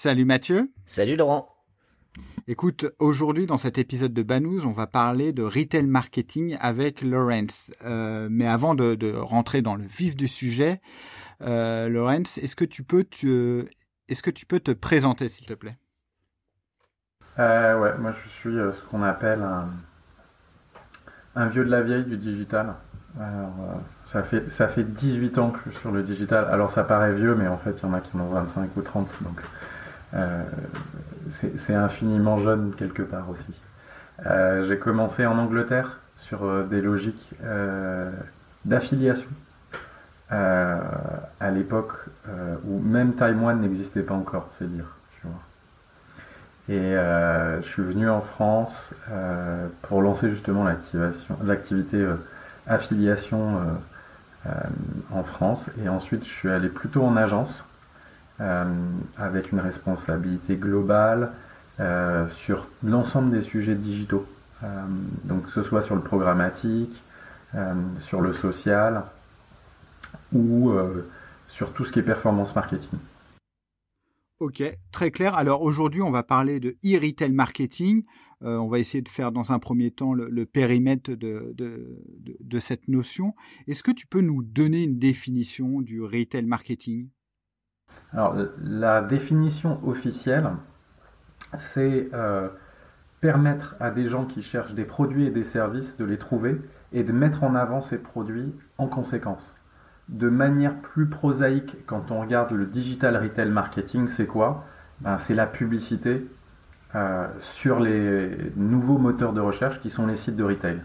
Salut Mathieu. Salut Laurent. Écoute, aujourd'hui dans cet épisode de Banous, on va parler de retail marketing avec Lawrence. Euh, mais avant de, rentrer dans le vif du sujet, euh, Lawrence, est-ce que tu peux te, est-ce que tu peux te présenter s'il te plaît? Euh, Ouais, moi je suis euh, ce qu'on appelle un, un, vieux de la vieille du digital. Alors, ça fait ça fait 18 ans que je suis sur le digital. Alors ça paraît vieux, mais en fait il y en a qui en ont 25 ou 30, donc c'est infiniment jeune quelque part aussi. Euh, j'ai commencé en Angleterre sur euh, des logiques d'affiliation. à l'époque où même Taïwan n'existait pas encore, c'est dire. Et je suis venu en France pour lancer justement l'activité affiliation en France. Et ensuite, je suis allé plutôt en agence euh, avec une responsabilité globale euh, sur l'ensemble des sujets digitaux. Euh, donc que ce soit sur le programmatique, sur le social ou sur tout ce qui est performance marketing. Ok, très clair. Alors aujourd'hui, on va parler de e-retail marketing. on va essayer de faire dans un premier temps le, périmètre de, cette notion. Est-ce que tu peux nous donner une définition du retail marketing? Alors, la définition officielle, c'est euh, permettre à des gens qui cherchent des produits et des services de les trouver et de mettre en avant ces produits en conséquence. De manière plus prosaïque, quand on regarde le digital retail marketing, c'est quoi? Ben, C'est la publicité euh, sur les nouveaux moteurs de recherche qui sont les sites de retail.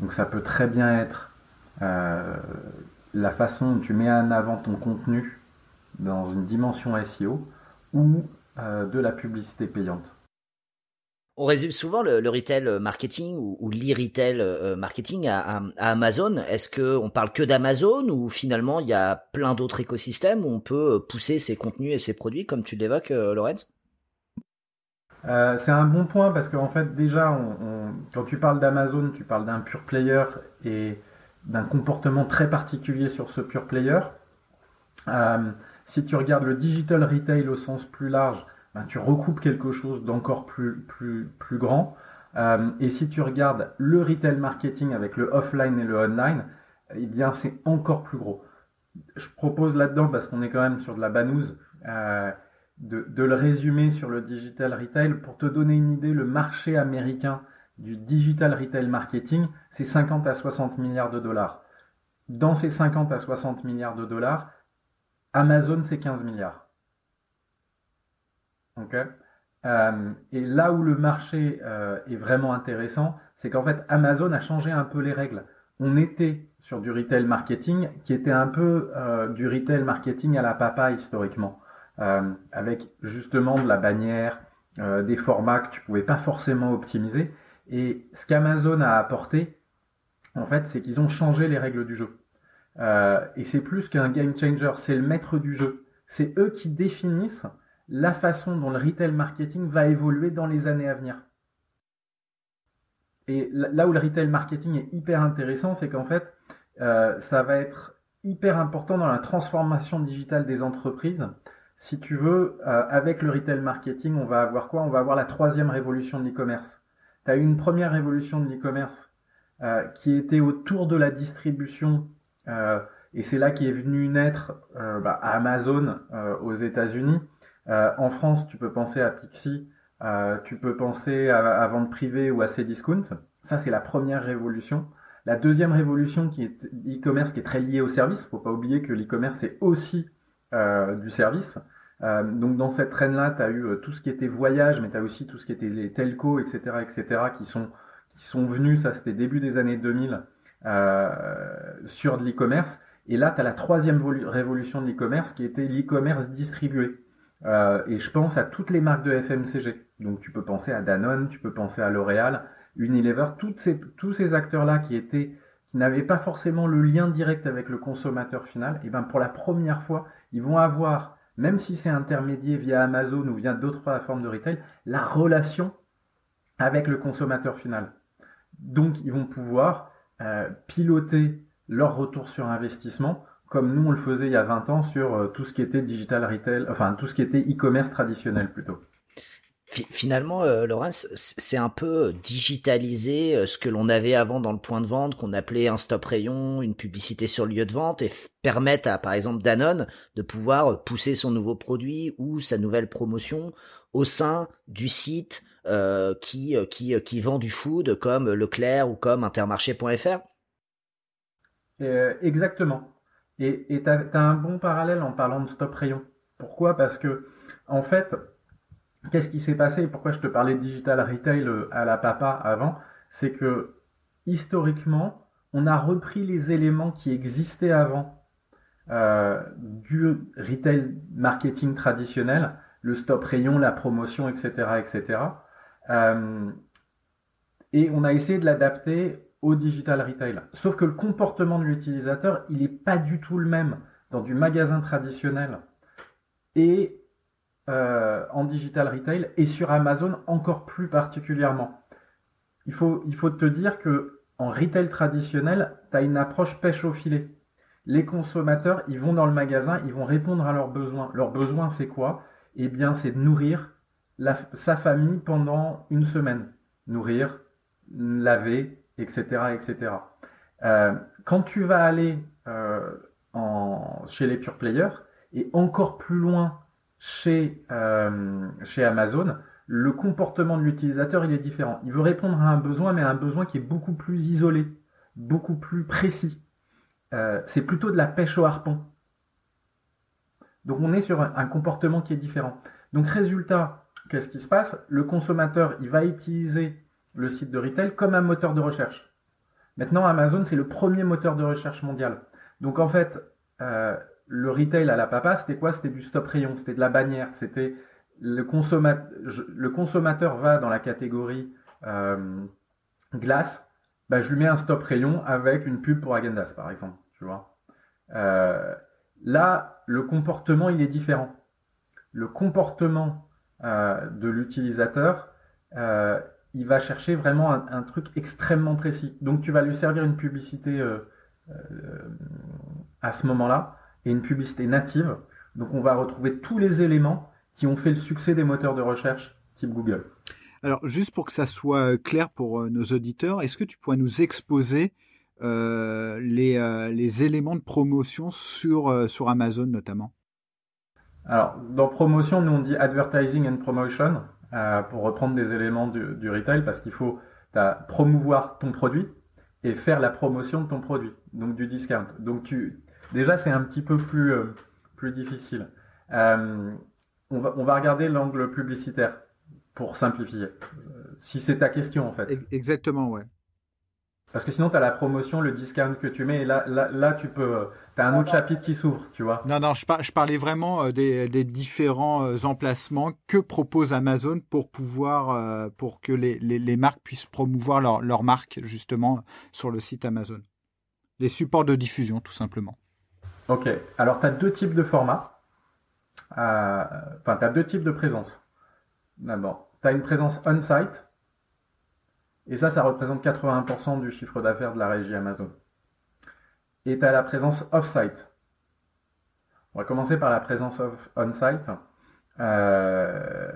Donc ça peut très bien être euh, la façon dont tu mets en avant ton contenu dans une dimension SEO ou euh, de la publicité payante. On résume souvent le, retail marketing ou, l'e-retail euh, marketing à, Amazon. Est-ce que on parle que d'Amazon ou finalement il y a plein d'autres écosystèmes où on peut pousser ses contenus et ses produits comme tu l'évoques, euh, Lorenz? C'est un bon point parce qu'en fait déjà, quand tu parles d'Amazon, tu parles d'un pure player et d'un comportement très particulier sur ce pure player. Si tu regardes le digital retail au sens plus large, ben, tu recoupes quelque chose d'encore plus, plus, plus grand. Euh, et si tu regardes le retail marketing avec le offline et le online, eh bien c'est encore plus gros. Je propose là-dedans, parce qu'on est quand même sur de la banouse, euh, de, de, le résumer sur le digital retail pour te donner une idée. Le marché américain du digital retail marketing, c'est 50 à 60 milliards de dollars. Dans ces 50 à 60 milliards de dollars, Amazon, c'est 15 milliards. Euh, et là où le marché euh, est vraiment intéressant, c'est qu'en fait, Amazon a changé un peu les règles. On était sur du retail marketing qui était un peu euh, du retail marketing à la papa historiquement, avec justement de la bannière, des formats que tu pouvais pas forcément optimiser. Et ce qu'Amazon a apporté, en fait, c'est qu'ils ont changé les règles du jeu. Euh, et c'est plus qu'un game changer, c'est le maître du jeu. C'est eux qui définissent la façon dont le retail marketing va évoluer dans les années à venir. Et là où le retail marketing est hyper intéressant, c'est qu'en fait, euh, ça va être hyper important dans la transformation digitale des entreprises. Si tu veux, euh, avec le retail marketing, on va avoir quoi? On va avoir la troisième révolution de l'e-commerce. Tu as eu une première révolution de l'e-commerce qui était autour de la distribution et c'est là qu'est venu naître euh, bah, Amazon euh, aux États-Unis. en France, tu peux penser à Pixie, tu peux penser à, vente privée ou à Cdiscount. Ça, c'est la première révolution. La deuxième révolution qui est e-commerce, qui est très liée au service. Faut pas oublier que l'e-commerce c'est aussi du service. donc dans cette traîne-là, tu as eu tout ce qui était voyage, mais tu as aussi tout ce qui était les telcos, etc., etc., qui sont qui sont venus. Ça, c'était début des années 2000 euh, sur de l'e-commerce. Et là, tu as la troisième révolution de l'e-commerce qui était l'e-commerce distribué. Euh, et je pense à toutes les marques de FMCG. Donc tu peux penser à Danone, tu peux penser à L'Oréal, Unilever, toutes ces, tous ces acteurs-là qui étaient qui n'avaient pas forcément le lien direct avec le consommateur final, et ben pour la première fois, ils vont avoir, même si c'est intermédié via Amazon ou via d'autres plateformes de retail, la relation avec le consommateur final. Donc ils vont pouvoir euh, piloter leur retour sur investissement comme nous on le faisait il y a 20 ans sur euh, tout ce qui était digital retail, enfin tout ce qui était e-commerce traditionnel plutôt. Finalement, euh, Laurence, c'est un peu digitaliser euh, ce que l'on avait avant dans le point de vente, qu'on appelait un stop rayon, une publicité sur le lieu de vente, et permettre à, par exemple, Danone de pouvoir pousser son nouveau produit ou sa nouvelle promotion au sein du site euh, qui, qui, qui vend du food comme Leclerc ou comme Intermarché.fr. exactement. Et tu as, un bon parallèle en parlant de stop rayon. Pourquoi? Parce que, en fait, qu'est-ce qui s'est passé? Pourquoi je te parlais de digital retail euh, à la papa avant? C'est que, historiquement, on a repris les éléments qui existaient avant euh, du retail marketing traditionnel, le stop rayon, la promotion, etc., etc. Euh, et on a essayé de l'adapter au digital retail. Sauf que le comportement de l'utilisateur, il n'est pas du tout le même dans du magasin traditionnel et euh, en digital retail et sur Amazon encore plus particulièrement. Il faut, il faut te dire que en retail traditionnel, tu as une approche pêche au filet. Les consommateurs, ils vont dans le magasin, ils vont répondre à leurs besoins. Leurs besoins, c'est quoi? Eh bien, c'est de nourrir sa famille pendant une semaine. Nourrir, laver, etc. etc. Euh, quand tu vas aller euh, chez les pure players et encore plus loin chez, euh, chez Amazon, le comportement de l'utilisateur il est différent. Il veut répondre à un besoin, mais à un besoin qui est beaucoup plus isolé, beaucoup plus précis. c'est plutôt de la pêche au harpon. Donc on est sur un comportement qui est différent. Donc résultat, qu'est-ce qui se passe? Le consommateur, il va utiliser le site de retail comme un moteur de recherche. Maintenant, Amazon, c'est le premier moteur de recherche mondial. Donc en fait, euh, le retail à la papa, c'était quoi? C'était du stop rayon, c'était de la bannière, c'était le, le consommateur va dans la catégorie euh, glace, bah, je lui mets un stop rayon avec une pub pour Agendas, par exemple. Tu vois? Euh, là, le comportement, il est différent. Le comportement de l'utilisateur, il va chercher vraiment un, truc extrêmement précis. Donc tu vas lui servir une publicité euh, euh, à ce moment-là et une publicité native. Donc on va retrouver tous les éléments qui ont fait le succès des moteurs de recherche type Google. Alors juste pour que ça soit clair pour euh, nos auditeurs, est-ce que tu pourrais nous exposer les, éléments de promotion sur Amazon notamment? Alors dans promotion, nous on dit advertising and promotion. Euh, pour reprendre des éléments du, retail, parce qu'il faut promouvoir ton produit et faire la promotion de ton produit, donc du discount. Donc tu, déjà c'est un petit peu plus, euh, plus difficile. Euh, on, va, on va regarder l'angle publicitaire pour simplifier. si c'est ta question en fait. Exactement, ouais. Parce que sinon, tu as la promotion, le discount que tu mets, et là, là, là tu peux. Tu as un autre chapitre qui s'ouvre, tu vois. Non, non, je, je parlais vraiment euh, des, des, différents euh, emplacements que propose Amazon pour pouvoir, euh, pour que les, les, les marques puissent promouvoir leur, leur, marque, justement, sur le site Amazon. Les supports de diffusion, tout simplement. Ok. Alors, tu as deux types de formats. Enfin, tu as deux types de présence. D'abord, tu as une présence on-site et ça, ça représente 81% du chiffre d'affaires de la régie Amazon. Et tu as la présence off-site. On va commencer par la présence on-site. Euh,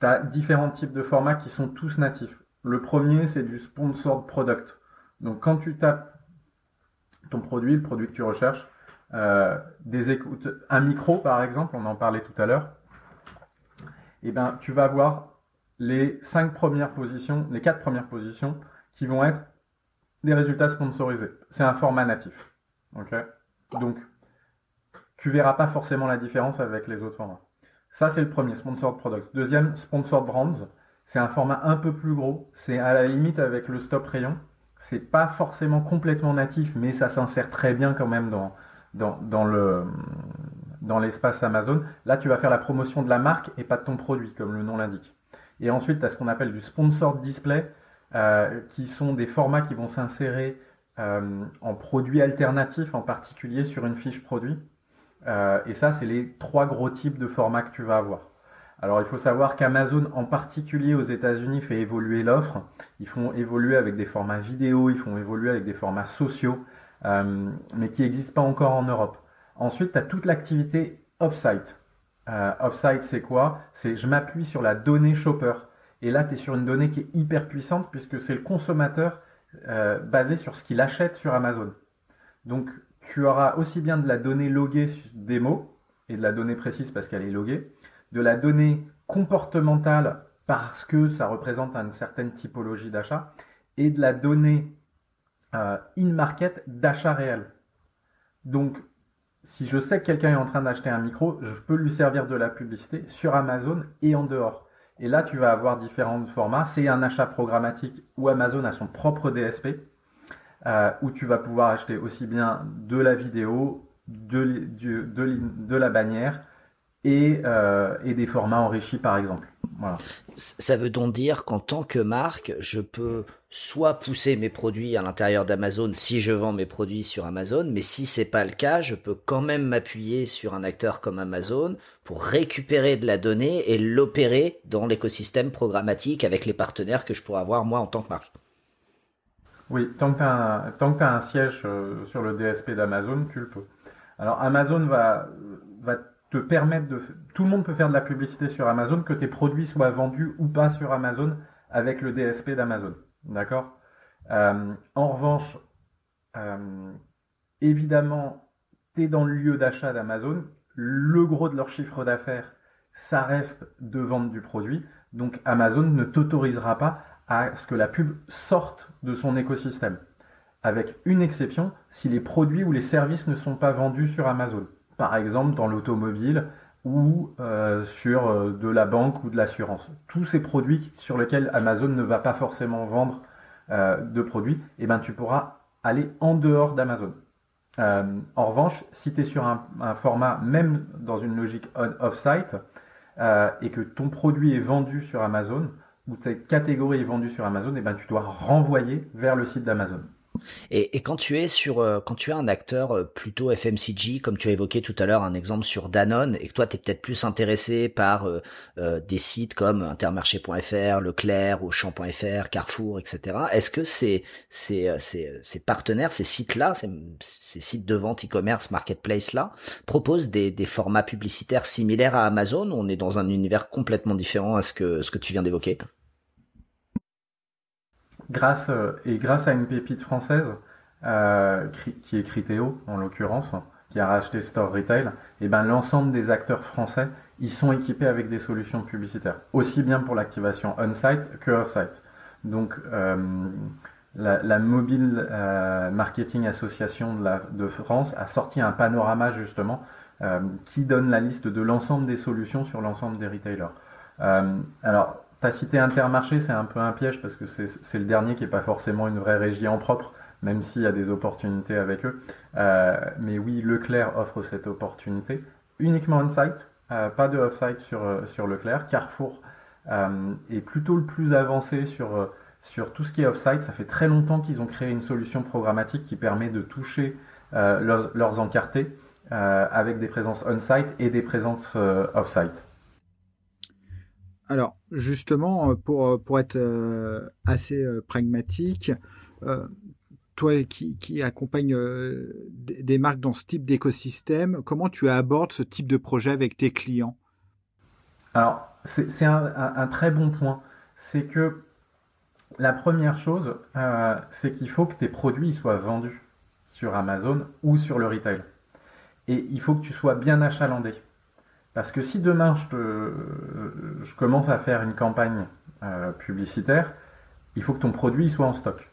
tu as différents types de formats qui sont tous natifs. Le premier, c'est du sponsored product. Donc quand tu tapes ton produit, le produit que tu recherches, euh, un micro par exemple, on en parlait tout à l'heure, eh ben tu vas voir les cinq premières positions, les quatre premières positions qui vont être des résultats sponsorisés. C'est un format natif. Donc, tu verras pas forcément la différence avec les autres formats. Ça, c'est le premier, Sponsored Products. Deuxième, Sponsored Brands. C'est un format un peu plus gros. C'est à la limite avec le stop rayon. C'est pas forcément complètement natif, mais ça s'insère très bien quand même dans, dans, le, dans l'espace Amazon. Là, tu vas faire la promotion de la marque et pas de ton produit, comme le nom l'indique. Et ensuite, tu as ce qu'on appelle du sponsored display, euh, qui sont des formats qui vont s'insérer euh, en produits alternatifs, en particulier sur une fiche produit. Euh, et ça, c'est les trois gros types de formats que tu vas avoir. Alors il faut savoir qu'Amazon en particulier aux États-Unis fait évoluer l'offre. Ils font évoluer avec des formats vidéo, ils font évoluer avec des formats sociaux, mais qui n'existent pas encore en Europe. Ensuite, tu as toute l'activité off-site. Euh, off-site, c'est quoi? C'est je m'appuie sur la donnée shopper. Et là, tu es sur une donnée qui est hyper puissante puisque c'est le consommateur euh, basé sur ce qu'il achète sur Amazon. Donc, tu auras aussi bien de la donnée loguée des mots et de la donnée précise parce qu'elle est loguée, de la donnée comportementale parce que ça représente une certaine typologie d'achat, et de la donnée euh, in-market d'achat réel. Donc, si je sais que quelqu'un est en train d'acheter un micro, je peux lui servir de la publicité sur Amazon et en dehors. Et là, tu vas avoir différents formats. C'est un achat programmatique où Amazon a son propre DSP, euh, où tu vas pouvoir acheter aussi bien de la vidéo, de, la bannière, euh, et, des formats enrichis par exemple. Ça veut donc dire qu'en tant que marque, je peux soit pousser mes produits à l'intérieur d'Amazon si je vends mes produits sur Amazon, mais si c'est pas le cas, je peux quand même m'appuyer sur un acteur comme Amazon pour récupérer de la donnée et l'opérer dans l'écosystème programmatique avec les partenaires que je pourrais avoir moi en tant que marque. Oui, tant que tu as, un siège euh, sur le DSP d'Amazon, tu le peux. Alors Amazon va, va te permettre de... Tout le monde peut faire de la publicité sur Amazon, que tes produits soient vendus ou pas sur Amazon avec le DSP d'Amazon. D'accord? Euh, En revanche, euh, évidemment, tu es dans le lieu d'achat d'Amazon. Le gros de leur chiffre d'affaires, ça reste de vendre du produit. Donc Amazon ne t'autorisera pas à ce que la pub sorte de son écosystème. Avec une exception, si les produits ou les services ne sont pas vendus sur Amazon par exemple dans l'automobile ou euh, sur euh, de la banque ou de l'assurance. Tous ces produits sur lesquels Amazon ne va pas forcément vendre euh, de produits, eh ben, tu pourras aller en dehors d'Amazon. en revanche, si tu es sur un, format, même dans une logique off-site, et que ton produit est vendu sur Amazon, ou ta catégorie est vendue sur Amazon, eh ben, tu dois renvoyer vers le site d'Amazon. Et, quand tu es sur, euh, quand tu es un acteur euh, plutôt FMCG, comme tu as évoqué tout à l'heure un exemple sur Danone, et que toi tu es peut-être plus intéressé par euh, des sites comme Intermarché.fr, Leclerc, Auchan.fr, Carrefour, etc. Est-ce que ces, ces, ces, partenaires, ces sites-là, ces, sites de vente e-commerce, marketplace-là, proposent des, des formats publicitaires similaires à Amazon On est dans un univers complètement différent à ce que, ce que tu viens d'évoquer? Grâce euh, et grâce à une pépite française euh, qui est Criteo en l'occurrence, qui a racheté Store Retail, et eh ben l'ensemble des acteurs français, ils sont équipés avec des solutions publicitaires, aussi bien pour l'activation on-site que off-site. Donc euh, la, Mobile Marketing Association de, la, de, France a sorti un panorama justement qui donne la liste de l'ensemble des solutions sur l'ensemble des retailers. alors T'as cité Intermarché, c'est un peu un piège parce que c'est le dernier qui n'est pas forcément une vraie régie en propre, même s'il y a des opportunités avec eux. Euh, mais oui, Leclerc offre cette opportunité uniquement on-site, euh, pas de off-site sur, euh, sur Leclerc. Carrefour est plutôt le plus avancé sur, sur tout ce qui est off-site. Ça fait très longtemps qu'ils ont créé une solution programmatique qui permet de toucher leurs, leurs encartés avec des présences on-site et des présences off-site. Alors, justement, euh, pour, euh, pour être euh, assez pragmatique, toi qui, qui accompagne des marques dans ce type d'écosystème, comment tu abordes ce type de projet avec tes clients? Alors, c'est un, très bon point. C'est que la première chose, c'est qu'il faut que tes produits soient vendus sur Amazon ou sur le retail. Et il faut que tu sois bien achalandé. Parce que si demain je, commence à faire une campagne euh, publicitaire, il faut que ton produit soit en stock.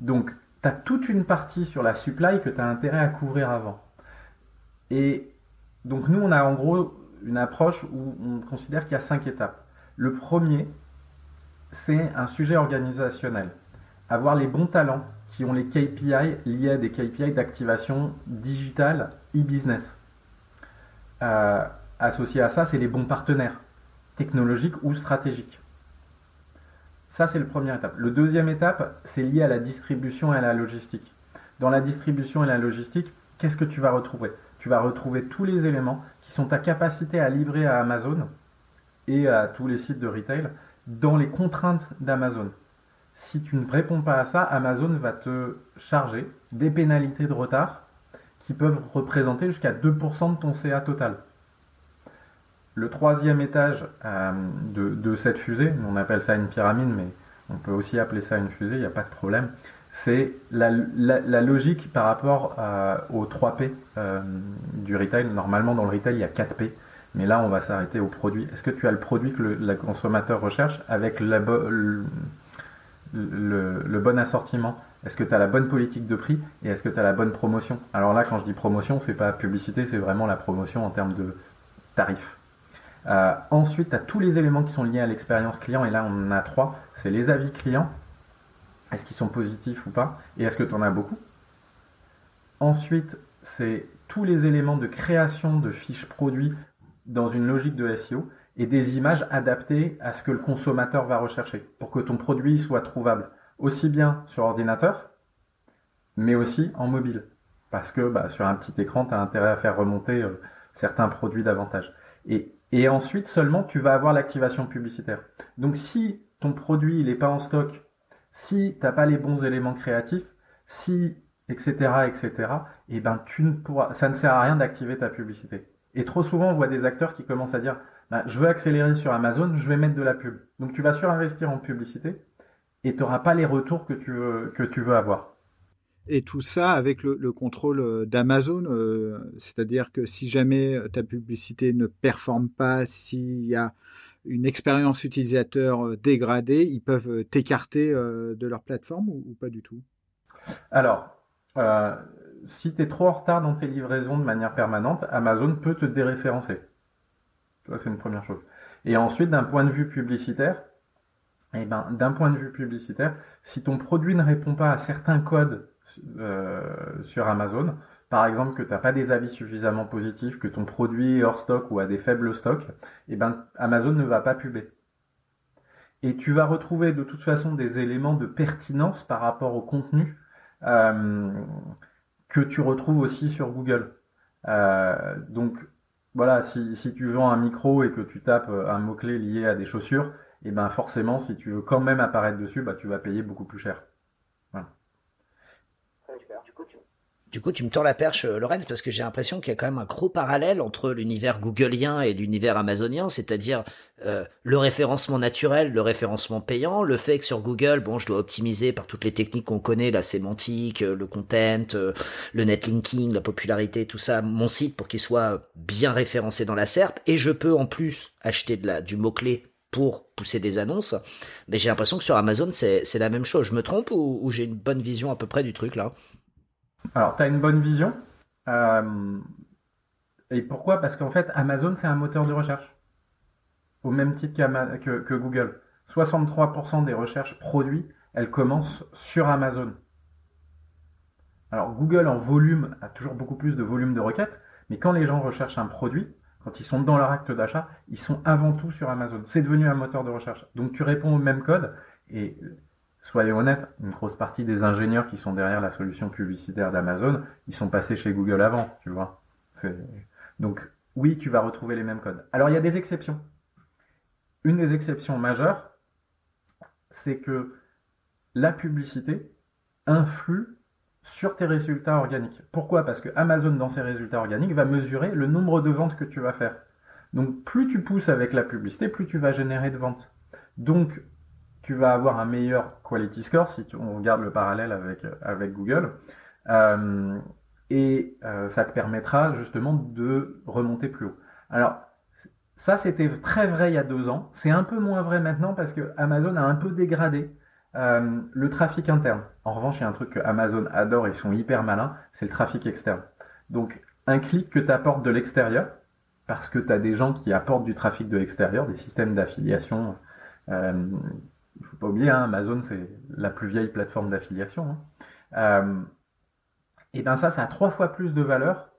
Donc, tu as toute une partie sur la supply que tu as intérêt à couvrir avant. Et donc, nous, on a en gros une approche où on considère qu'il y a cinq étapes. Le premier, c'est un sujet organisationnel. avoir les bons talents qui ont les KPI liés à des KPI d'activation digitale e-business. Euh, associé à ça, c'est les bons partenaires, technologiques ou stratégiques. Ça, c'est le première étape. Le deuxième étape, c'est lié à la distribution et à la logistique. Dans la distribution et la logistique, qu'est-ce que tu vas retrouver? Tu vas retrouver tous les éléments qui sont ta capacité à livrer à Amazon et à tous les sites de retail dans les contraintes d'Amazon. Si tu ne réponds pas à ça, Amazon va te charger des pénalités de retard qui peuvent représenter jusqu'à 2% de ton CA total. Le troisième étage euh, de, cette fusée, on appelle ça une pyramide, mais on peut aussi appeler ça une fusée, il n'y a pas de problème, c'est la, logique par rapport euh, aux 3 P euh, du retail. Normalement, dans le retail, il y a 4 P, mais là, on va s'arrêter au produit. Est-ce que tu as le produit que le, consommateur recherche avec le, le, bon assortiment? Est-ce que tu as la bonne politique de prix et est-ce que tu as la bonne promotion? Alors là, quand je dis promotion, c'est pas publicité, c'est vraiment la promotion en termes de tarifs. Euh, ensuite, tu as tous les éléments qui sont liés à l'expérience client, et là on en a trois. C'est les avis clients, est-ce qu'ils sont positifs ou pas, et est-ce que tu en as beaucoup? Ensuite, c'est tous les éléments de création de fiches produits dans une logique de SEO et des images adaptées à ce que le consommateur va rechercher pour que ton produit soit trouvable aussi bien sur ordinateur, mais aussi en mobile. Parce que bah, sur un petit écran, tu as intérêt à faire remonter euh, certains produits davantage. Et et ensuite seulement tu vas avoir l'activation publicitaire. Donc si ton produit n'est pas en stock, si tu n'as pas les bons éléments créatifs, si etc etc, et eh ben tu ne pourras, ça ne sert à rien d'activer ta publicité. Et trop souvent on voit des acteurs qui commencent à dire bah, je veux accélérer sur Amazon, je vais mettre de la pub. Donc tu vas surinvestir en publicité et tu n'auras pas les retours que tu veux avoir. Et tout ça avec le, contrôle euh, d'Amazon, euh, c'est-à-dire que si jamais ta publicité ne performe pas, s'il y a une expérience utilisateur euh, dégradée, ils peuvent t'écarter de leur plateforme ou, pas du tout? Alors, si tu es trop en retard dans tes livraisons de manière permanente, Amazon peut te déréférencer. Ça, c'est une première chose. Et ensuite, d'un point de vue publicitaire, eh ben, d'un point de vue publicitaire, si ton produit ne répond pas à certains codes euh, sur Amazon. Par exemple, que tu n'as pas des avis suffisamment positifs, que ton produit est hors stock ou a des faibles stocks, eh ben, Amazon ne va pas puber. Et tu vas retrouver de toute façon des éléments de pertinence par rapport au contenu euh, que tu retrouves aussi sur Google. Euh, donc voilà, si, si, tu vends un micro et que tu tapes un mot-clé lié à des chaussures, et eh ben forcément, si tu veux quand même apparaître dessus, bah, tu vas payer beaucoup plus cher. Du coup, tu me tends la perche, euh, Lorenz, parce que j'ai l'impression qu'il y a quand même un gros parallèle entre l'univers googlien et l'univers amazonien, c'est-à-dire euh, le référencement naturel, le référencement payant, le fait que sur Google, bon, je dois optimiser par toutes les techniques qu'on connaît, la sémantique, euh, le content, le netlinking, la popularité, tout ça, mon site pour qu'il soit bien référencé dans la SERP, et je peux en plus acheter de la, du mot-clé pour pousser des annonces. Mais j'ai l'impression que sur Amazon, c'est la même chose. Je me trompe ou j'ai une bonne vision à peu près du truc là? Alors, tu as une bonne vision. Euh, et pourquoi? Parce qu'en fait, Amazon, c'est un moteur de recherche. Au même titre que, que, Google. 63% des recherches produits, elles commencent sur Amazon. Alors, Google, en volume, a toujours beaucoup plus de volume de requêtes. Mais quand les gens recherchent un produit, quand ils sont dans leur acte d'achat, ils sont avant tout sur Amazon. C'est devenu un moteur de recherche. Donc, tu réponds au même code. Et soyons honnêtes, une grosse partie des ingénieurs qui sont derrière la solution publicitaire d'Amazon, ils sont passés chez Google avant, tu vois. Donc oui, tu vas retrouver les mêmes codes. Alors il y a des exceptions. Une des exceptions majeures, c'est que la publicité influe sur tes résultats organiques. Pourquoi? Parce que Amazon, dans ses résultats organiques, va mesurer le nombre de ventes que tu vas faire. Donc plus tu pousses avec la publicité, plus tu vas générer de ventes. Donc tu vas avoir un meilleur quality score si on regarde le parallèle avec, avec Google. Euh, et euh, ça te permettra justement de remonter plus haut. Alors, ça, c'était très vrai il y a deux ans. C'est un peu moins vrai maintenant parce que Amazon a un peu dégradé euh, le trafic interne. En revanche, il y a un truc que Amazon adore, ils sont hyper malins, c'est le trafic externe. Donc, un clic que tu apportes de l'extérieur, parce que tu as des gens qui apportent du trafic de l'extérieur, des systèmes d'affiliation il faut pas oublier, hein, Amazon c'est la plus vieille plateforme d'affiliation. Hein. et bien ça, ça a trois fois plus de valeur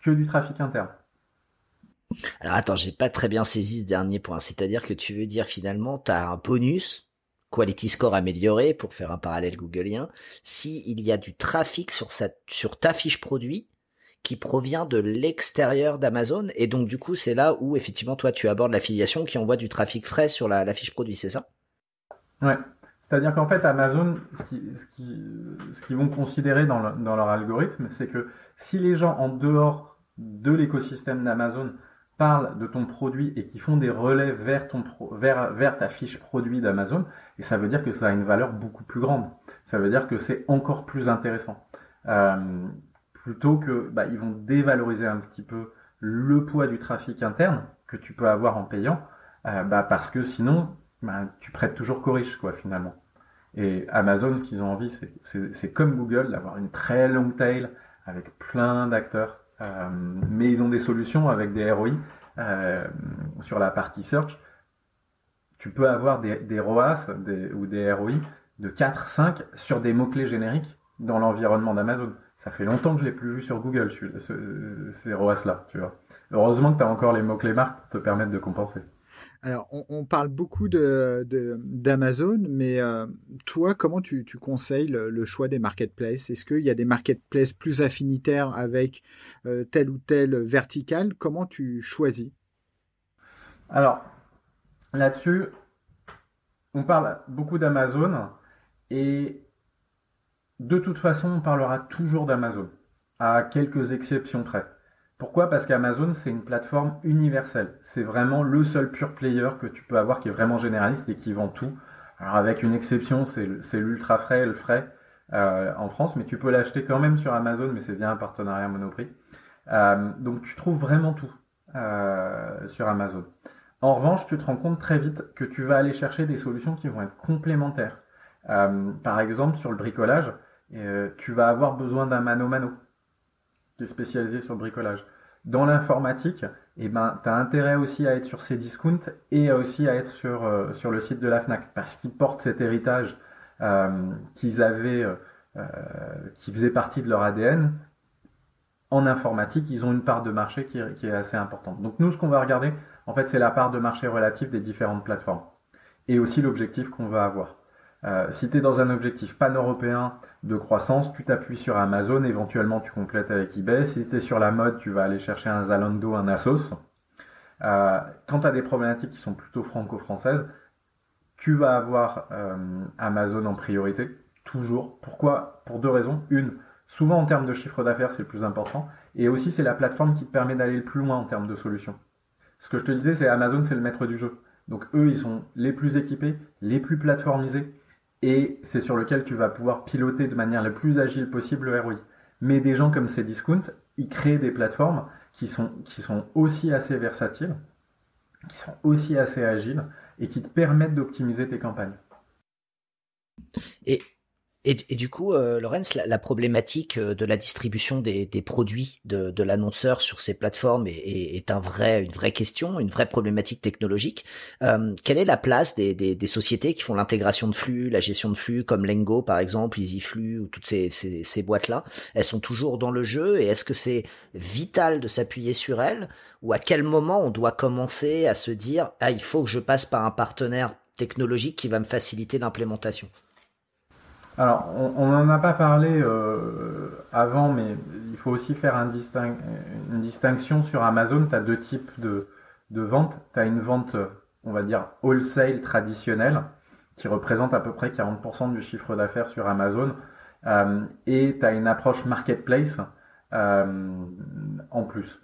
que du trafic interne. Alors attends, j'ai pas très bien saisi ce dernier point. C'est-à-dire que tu veux dire finalement, tu as un bonus, quality score amélioré, pour faire un parallèle googlien, si il y a du trafic sur, sa, sur ta fiche produit qui provient de l'extérieur d'Amazon. Et donc du coup, c'est là où effectivement toi tu abordes l'affiliation qui envoie du trafic frais sur la, fiche produit, c'est ça? Ouais. C'est-à-dire qu'en fait, Amazon, ce qu'ils ce qui, vont considérer dans, leur algorithme, c'est que si les gens en dehors de l'écosystème d'Amazon parlent de ton produit et qui font des relais vers, ton ta fiche produit d'Amazon, et ça veut dire que ça a une valeur beaucoup plus grande. Ça veut dire que c'est encore plus intéressant. Euh, plutôt que bah, ils vont dévaloriser un petit peu le poids du trafic interne que tu peux avoir en payant, euh, bah, parce que sinon, bah, tu prêtes toujours qu'aux riches, quoi, finalement. Et Amazon, ce qu'ils ont envie, c'est comme Google, d'avoir une très long tail avec plein d'acteurs euh, mais ils ont des solutions avec des ROI euh, sur la partie search. Tu peux avoir des, des ROAS ou des ROI de 4, 5 sur des mots-clés génériques dans l'environnement d'Amazon. Ça fait longtemps que je l'ai plus vu sur Google, ces ROAS-là, tu vois. Heureusement que tu as encore les mots-clés marques pour te permettre de compenser. Alors, on, parle beaucoup d'Amazon, mais euh, toi, comment tu, conseilles le, choix des marketplaces? Est-ce qu'il y a des marketplaces plus affinitaires avec euh, telle ou telle verticale? Comment tu choisis? Alors, là-dessus, on parle beaucoup d'Amazon et de toute façon, on parlera toujours d'Amazon, à quelques exceptions près. Pourquoi? Parce qu'Amazon, c'est une plateforme universelle. C'est vraiment le seul pure player que tu peux avoir qui est vraiment généraliste et qui vend tout. Alors avec une exception, c'est l'ultra frais, le frais euh, en France, mais tu peux l'acheter quand même sur Amazon, mais c'est via un partenariat Monoprix. Euh, donc tu trouves vraiment tout euh, sur Amazon. En revanche, tu te rends compte très vite que tu vas aller chercher des solutions qui vont être complémentaires. par exemple, sur le bricolage, tu vas avoir besoin d'un mano-mano qui est spécialisé sur le bricolage. Dans l'informatique, eh ben, tu as intérêt aussi à être sur ces discounts et aussi à être sur, euh, sur le site de la FNAC parce qu'ils portent cet héritage euh, qu'ils avaient, euh, qui faisait partie de leur ADN. En informatique, ils ont une part de marché qui, qui est assez importante. Donc nous, ce qu'on va regarder, en fait, c'est la part de marché relative des différentes plateformes et aussi l'objectif qu'on va avoir. Euh, si tu es dans un objectif pan-européen de croissance, tu t'appuies sur Amazon, éventuellement tu complètes avec eBay. Si tu es sur la mode, tu vas aller chercher un Zalando, un Asos. Euh, quand tu des problématiques qui sont plutôt franco-françaises, tu vas avoir euh, Amazon en priorité, toujours. Pourquoi? Pour deux raisons. Une, souvent en termes de chiffre d'affaires, c'est le plus important. Et aussi, c'est la plateforme qui te permet d'aller le plus loin en termes de solutions. Ce que je te disais, c'est Amazon, c'est le maître du jeu. Donc eux, ils sont les plus équipés, les plus plateformisés et c'est sur lequel tu vas pouvoir piloter de manière la plus agile possible le ROI. Mais des gens comme Cdiscount, ils créent des plateformes qui sont, qui sont aussi assez versatiles, qui sont aussi assez agiles et qui te permettent d'optimiser tes campagnes. Et et, du coup, euh, Lorenz, la, problématique euh, de la distribution des, produits de, l'annonceur sur ces plateformes est, un vrai, une vraie question, une vraie problématique technologique. Euh, quelle est la place des, sociétés qui font l'intégration de flux, la gestion de flux, comme Lengo par exemple, EasyFlux ou toutes ces, ces boîtes-là? Elles sont toujours dans le jeu et est-ce que c'est vital de s'appuyer sur elles? Ou à quel moment on doit commencer à se dire ah il faut que je passe par un partenaire technologique qui va me faciliter l'implémentation? Alors, on n'en a pas parlé euh, avant, mais il faut aussi faire un une distinction sur Amazon. Tu as deux types de, de ventes. Tu as une vente, on va dire, wholesale traditionnelle, qui représente à peu près 40% du chiffre d'affaires sur Amazon. Euh, et tu as une approche marketplace euh, en plus.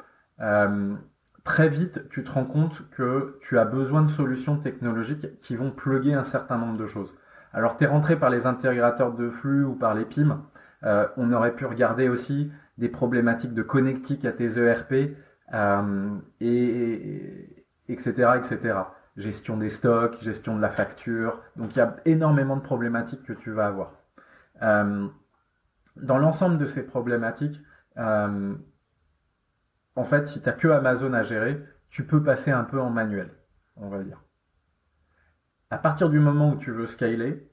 très vite, tu te rends compte que tu as besoin de solutions technologiques qui vont plugger un certain nombre de choses. Alors, tu es rentré par les intégrateurs de flux ou par les PIM. Euh, on aurait pu regarder aussi des problématiques de connectique à tes ERP, euh, et, etc., etc. Gestion des stocks, gestion de la facture. Donc, il y a énormément de problématiques que tu vas avoir. Euh, dans l'ensemble de ces problématiques, en fait, si tu n'as que Amazon à gérer, tu peux passer un peu en manuel, on va dire. À partir du moment où tu veux scaler,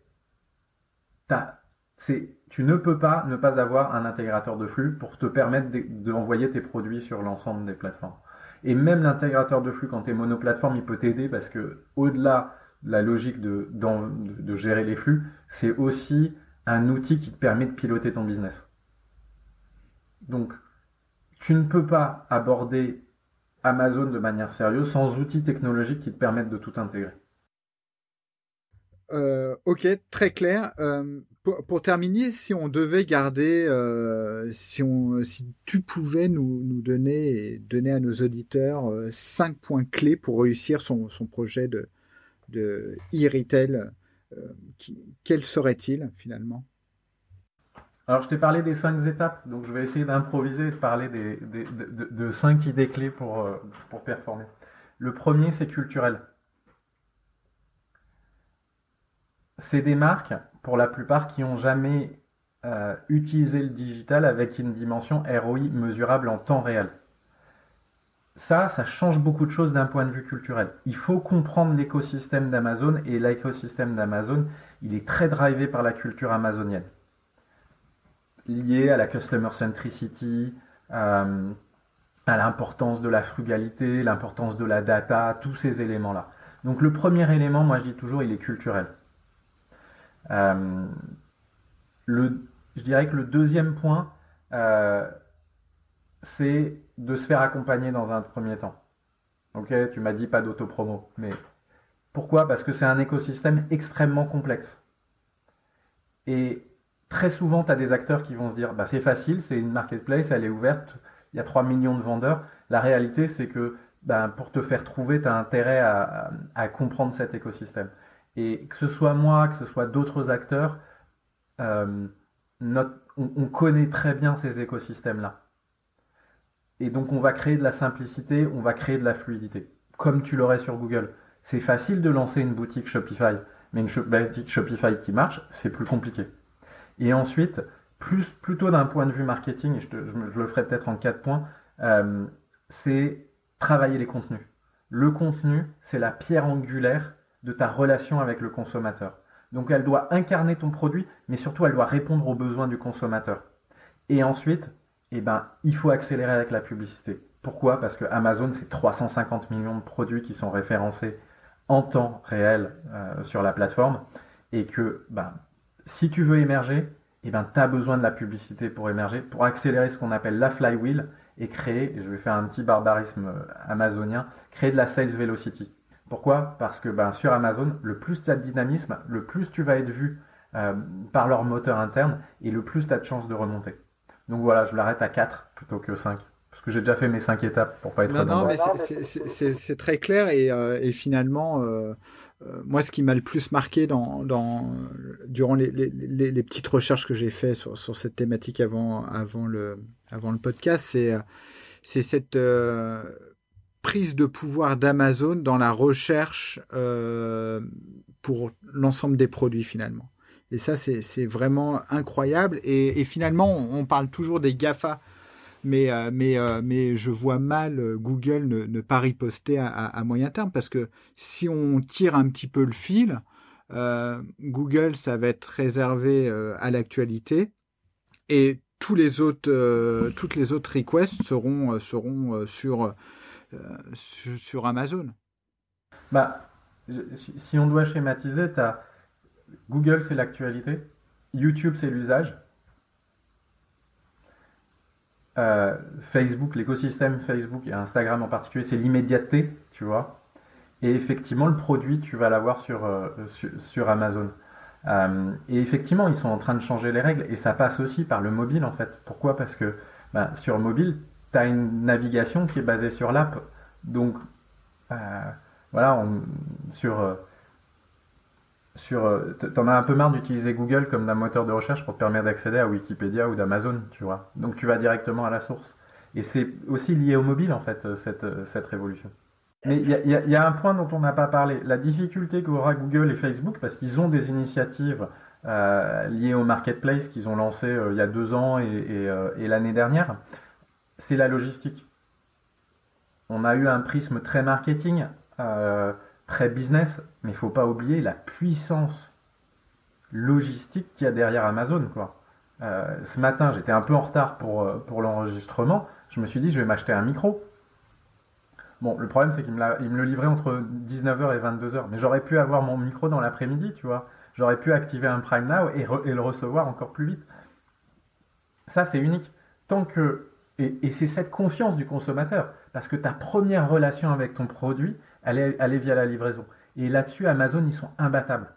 tu ne peux pas ne pas avoir un intégrateur de flux pour te permettre d'envoyer tes produits sur l'ensemble des plateformes. Et même l'intégrateur de flux, quand tu es monoplateforme, il peut t'aider parce que au-delà de la logique de, de gérer les flux, c'est aussi un outil qui te permet de piloter ton business. Donc, tu ne peux pas aborder Amazon de manière sérieuse sans outils technologiques qui te permettent de tout intégrer. Euh, ok, très clair. Euh, pour, terminer, si on devait garder, euh, si, tu pouvais nous, donner donner à nos auditeurs cinq points clés pour réussir son, projet de, de e-retail, quels seraient-ils finalement? Alors, je t'ai parlé des cinq étapes, donc je vais essayer d'improviser et de parler des, de, cinq idées clés pour performer. Le premier, c'est culturel. C'est des marques, pour la plupart, qui n'ont jamais euh, utilisé le digital avec une dimension ROI mesurable en temps réel. Ça, ça change beaucoup de choses d'un point de vue culturel. Il faut comprendre l'écosystème d'Amazon et l'écosystème d'Amazon, il est très drivé par la culture amazonienne, lié à la customer centricity, euh, à l'importance de la frugalité, l'importance de la data, tous ces éléments-là. Donc le premier élément, moi je dis toujours, il est culturel. Euh, je dirais que le deuxième point, euh, c'est de se faire accompagner dans un premier temps. Ok, tu m'as dit pas d'autopromo, mais pourquoi? Parce que c'est un écosystème extrêmement complexe. Et très souvent, tu as des acteurs qui vont se dire, bah, c'est facile, c'est une marketplace, elle est ouverte, il y a 3 millions de vendeurs. La réalité, c'est que ben, pour te faire trouver, tu as intérêt à, comprendre cet écosystème. Et que ce soit moi, que ce soit d'autres acteurs, euh, on, connaît très bien ces écosystèmes-là. Et donc on va créer de la simplicité, on va créer de la fluidité, comme tu l'aurais sur Google. C'est facile de lancer une boutique Shopify, mais une boutique Shopify qui marche, c'est plus compliqué. Et ensuite, plus, plutôt d'un point de vue marketing, et je, le ferai peut-être en quatre points, euh, c'est travailler les contenus. Le contenu, c'est la pierre angulaire de ta relation avec le consommateur. Donc elle doit incarner ton produit, mais surtout elle doit répondre aux besoins du consommateur. Et ensuite, eh ben, il faut accélérer avec la publicité. Pourquoi? Parce que Amazon, c'est 350 millions de produits qui sont référencés en temps réel euh, sur la plateforme. Et que ben, si tu veux émerger, eh ben, tu as besoin de la publicité pour émerger, pour accélérer ce qu'on appelle la flywheel et créer, et je vais faire un petit barbarisme euh, amazonien, créer de la sales velocity. Pourquoi? Parce que ben, sur Amazon, le plus tu as de dynamisme, le plus tu vas être vu euh, par leur moteur interne et le plus tu as de chances de remonter. Donc voilà, je l'arrête à 4 plutôt que 5. Parce que j'ai déjà fait mes 5 étapes pour pas être Non, non, mais c'est très clair et, euh, finalement, euh, moi, ce qui m'a le plus marqué dans, durant les, petites recherches que j'ai faites sur, cette thématique avant, avant, le, avant le podcast, c'est cette prise de pouvoir d'Amazon dans la recherche euh, pour l'ensemble des produits finalement. Et ça, c'est vraiment incroyable. Et, finalement, on, parle toujours des GAFA, mais, euh, mais, euh, mais je vois mal Google ne, pas riposter à, moyen terme, parce que si on tire un petit peu le fil, Google, ça va être réservé à l'actualité, et tous les autres, toutes les autres requests seront, seront sur euh, sur, Amazon bah, si, on doit schématiser, Google c'est l'actualité, YouTube c'est l'usage, euh, Facebook, l'écosystème Facebook et Instagram en particulier, c'est l'immédiateté, tu vois. Et effectivement, le produit, tu vas l'avoir sur, euh, sur, Amazon. et effectivement, ils sont en train de changer les règles et ça passe aussi par le mobile en fait. Pourquoi? Parce que bah, sur mobile, tu as une navigation qui est basée sur l'app. Donc, euh, voilà, on, sur. Euh, sur, euh, t'en as un peu marre d'utiliser Google comme d'un moteur de recherche pour te permettre d'accéder à Wikipédia ou d'Amazon, tu vois. Donc tu vas directement à la source. Et c'est aussi lié au mobile, en fait, cette, cette révolution. Mais il y, y a, un point dont on n'a pas parlé. La difficulté qu'aura Google et Facebook, parce qu'ils ont des initiatives euh, liées au marketplace qu'ils ont lancé il y a deux ans et, et, et l'année dernière, c'est la logistique. On a eu un prisme très marketing, euh, très business, mais il faut pas oublier la puissance logistique qu'il y a derrière Amazon. Quoi. Euh, ce matin, j'étais un peu en retard pour, euh, pour l'enregistrement. Je me suis dit, je vais m'acheter un micro. Bon, le problème, c'est qu'il me, le livrait entre 19h et 22h. Mais j'aurais pu avoir mon micro dans l'après-midi, tu vois. J'aurais pu activer un Prime Now et, le recevoir encore plus vite. Ça, c'est unique. Tant que. Et, c'est cette confiance du consommateur. Parce que ta première relation avec ton produit, elle est via la livraison. Et là-dessus, Amazon, ils sont imbattables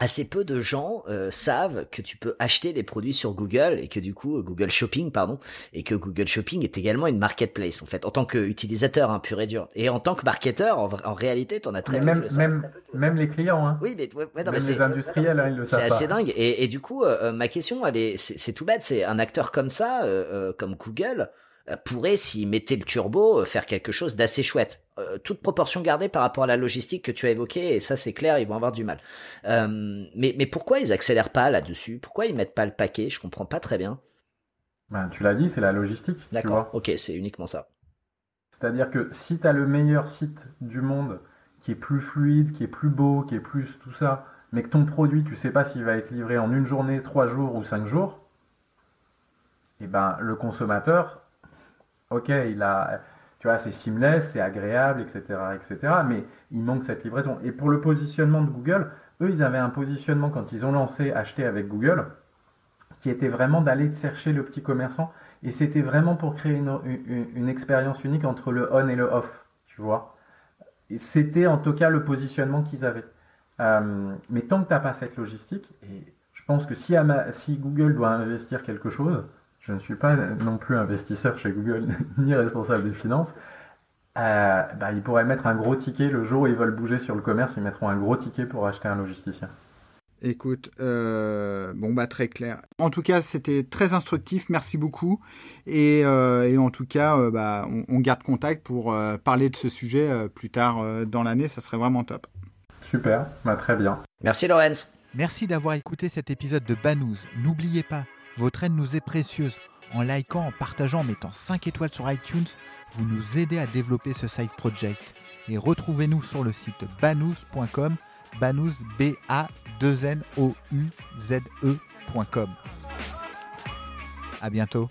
assez peu de gens euh, savent que tu peux acheter des produits sur Google et que du coup Google Shopping pardon et que Google Shopping est également une marketplace en fait en tant qu'utilisateur hein, pur et dur. Et en tant que marketeur en, en réalité t'en as très mais même même même les clients hein. oui mais, ouais, ouais, non, même les industriels hein, ils le savent c'est assez dingue. Et, et du coup euh, ma question elle est c'est tout bête c'est un acteur comme ça euh, comme Google euh, pourrait, s'il mettait le turbo, euh, faire quelque chose d'assez chouette. Euh, toute proportion gardée par rapport à la logistique que tu as évoquée, et ça c'est clair, ils vont avoir du mal. mais, mais pourquoi ils accélèrent pas là-dessus? Pourquoi ils mettent pas le paquet? Je comprends pas très bien. Ben, tu l'as dit, c'est la logistique. D'accord, ok, c'est uniquement ça. C'est-à-dire que si tu as le meilleur site du monde, qui est plus fluide, qui est plus beau, qui est plus tout ça, mais que ton produit, tu sais pas s'il va être livré en une journée, trois jours ou cinq jours, et eh ben le consommateur, ok, il a, tu vois, c'est seamless, c'est agréable, etc., etc., mais il manque cette livraison. Et pour le positionnement de Google, eux, ils avaient un positionnement quand ils ont lancé Acheter avec Google, qui était vraiment d'aller chercher le petit commerçant, et c'était vraiment pour créer une, expérience unique entre le on et le off, tu vois. C'était en tout cas le positionnement qu'ils avaient. Euh, mais tant que tu n'as pas cette logistique, et je pense que si Google doit investir quelque chose, je ne suis pas non plus investisseur chez Google ni responsable des finances. Euh, bah, ils pourraient mettre un gros ticket le jour où ils veulent bouger sur le commerce, ils mettront un gros ticket pour acheter un logisticien. Écoute, euh, bon bah très clair. En tout cas, c'était très instructif. Merci beaucoup. Et, euh, en tout cas, bah, on, garde contact pour parler de ce sujet plus tard dans l'année. Ça serait vraiment top. Super, bah, très bien. Merci Lorenz. Merci d'avoir écouté cet épisode de Banous. N'oubliez pas, votre aide nous est précieuse. En likant, en partageant, en mettant 5 étoiles sur iTunes, vous nous aidez à développer ce side project. Et retrouvez-nous sur le site banous.com, banous b a 2 n o u z e.com. À bientôt.